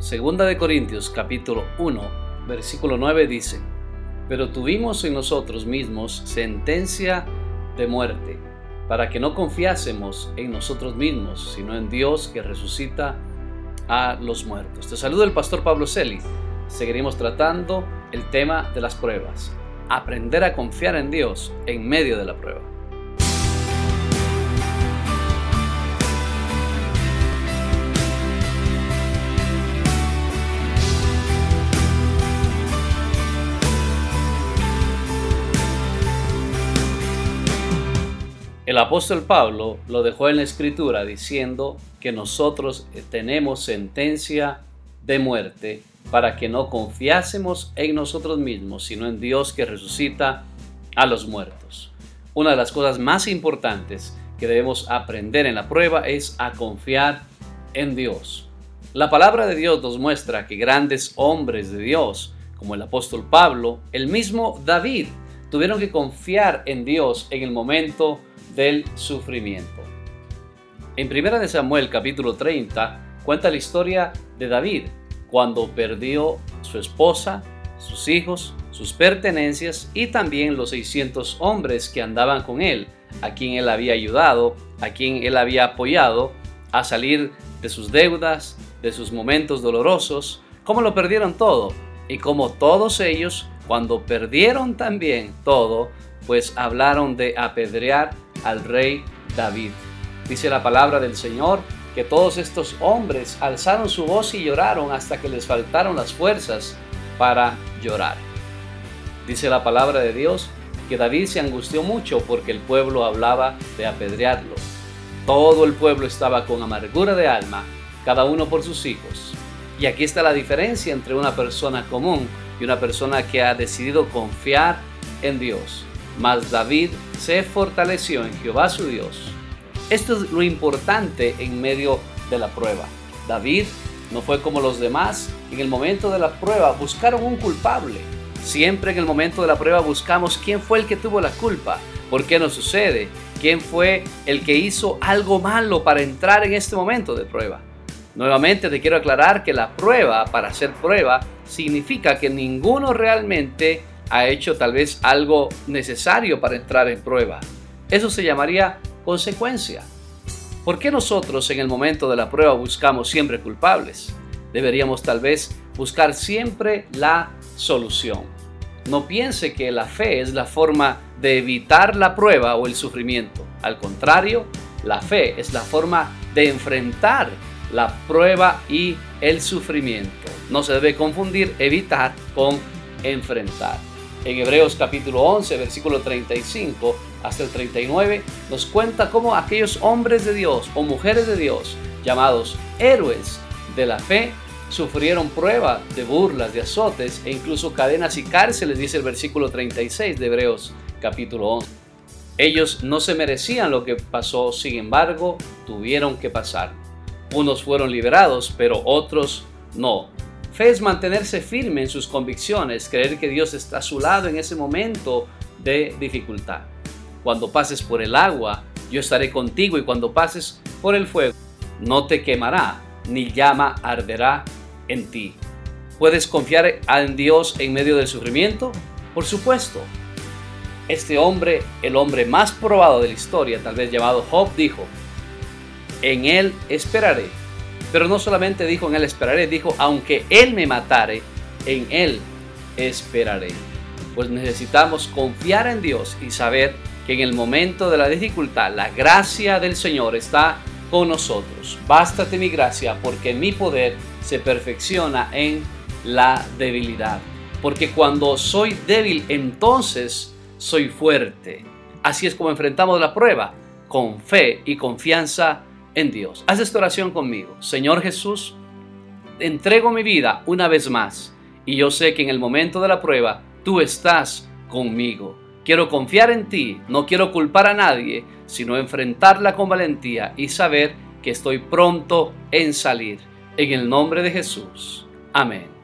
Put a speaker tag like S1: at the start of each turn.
S1: Segunda de Corintios capítulo 1, versículo 9 dice, Pero tuvimos en nosotros mismos sentencia de muerte, para que no confiásemos en nosotros mismos, sino en Dios que resucita a los muertos. Te saludo el pastor Pablo Celi. Seguiremos tratando el tema de las pruebas. Aprender a confiar en Dios en medio de la prueba. El apóstol Pablo lo dejó en la escritura diciendo que nosotros tenemos sentencia de muerte para que no confiásemos en nosotros mismos, sino en Dios que resucita a los muertos. Una de las cosas más importantes que debemos aprender en la prueba es a confiar en Dios. La palabra de Dios nos muestra que grandes hombres de Dios, como el apóstol Pablo, el mismo David, tuvieron que confiar en Dios en el momento del sufrimiento. En 1 Samuel capítulo 30 cuenta la historia de David cuando perdió su esposa, sus hijos, sus pertenencias y también los 600 hombres que andaban con él, a quien él había ayudado, a quien él había apoyado a salir de sus deudas, de sus momentos dolorosos, cómo lo perdieron todo y como todos ellos, cuando perdieron también todo, pues hablaron de apedrear al rey David. Dice la palabra del Señor que todos estos hombres alzaron su voz y lloraron hasta que les faltaron las fuerzas para llorar. Dice la palabra de Dios que David se angustió mucho porque el pueblo hablaba de apedrearlo. Todo el pueblo estaba con amargura de alma, cada uno por sus hijos. Y aquí está la diferencia entre una persona común y una persona que ha decidido confiar en Dios. Mas David se fortaleció en Jehová su Dios. Esto es lo importante en medio de la prueba. David no fue como los demás. En el momento de la prueba buscaron un culpable. Siempre en el momento de la prueba buscamos quién fue el que tuvo la culpa. ¿Por qué no sucede? ¿Quién fue el que hizo algo malo para entrar en este momento de prueba? Nuevamente te quiero aclarar que la prueba, para hacer prueba, significa que ninguno realmente ha hecho tal vez algo necesario para entrar en prueba. Eso se llamaría consecuencia. ¿Por qué nosotros en el momento de la prueba buscamos siempre culpables? Deberíamos tal vez buscar siempre la solución. No piense que la fe es la forma de evitar la prueba o el sufrimiento. Al contrario, la fe es la forma de enfrentar la prueba y el sufrimiento. No se debe confundir evitar con enfrentar en Hebreos capítulo 11, versículo 35 hasta el 39, nos cuenta cómo aquellos hombres de Dios o mujeres de Dios, llamados héroes de la fe, sufrieron prueba de burlas, de azotes e incluso cadenas y cárceles, dice el versículo 36 de Hebreos capítulo 11. Ellos no se merecían lo que pasó, sin embargo, tuvieron que pasar. Unos fueron liberados, pero otros no. Es mantenerse firme en sus convicciones, creer que Dios está a su lado en ese momento de dificultad. Cuando pases por el agua, yo estaré contigo y cuando pases por el fuego, no te quemará, ni llama arderá en ti. ¿Puedes confiar en Dios en medio del sufrimiento? Por supuesto. Este hombre, el hombre más probado de la historia, tal vez llamado Job, dijo, en él esperaré pero no solamente dijo en él esperaré, dijo aunque él me matare, en él esperaré. Pues necesitamos confiar en Dios y saber que en el momento de la dificultad la gracia del Señor está con nosotros. Bástate mi gracia porque mi poder se perfecciona en la debilidad. Porque cuando soy débil, entonces soy fuerte. Así es como enfrentamos la prueba, con fe y confianza en Dios. Haz esta oración conmigo. Señor Jesús, entrego mi vida una vez más y yo sé que en el momento de la prueba tú estás conmigo. Quiero confiar en ti, no quiero culpar a nadie, sino enfrentarla con valentía y saber que estoy pronto en salir. En el nombre de Jesús. Amén.